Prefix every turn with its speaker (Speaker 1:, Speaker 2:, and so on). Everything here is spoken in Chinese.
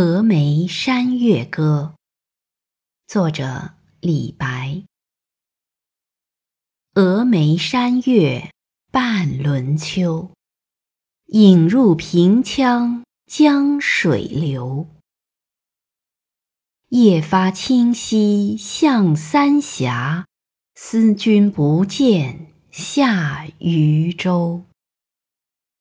Speaker 1: 峨眉山月歌作者李白峨眉山月半轮秋影入平羌江水流。夜发清溪向三峡思君不见下渝州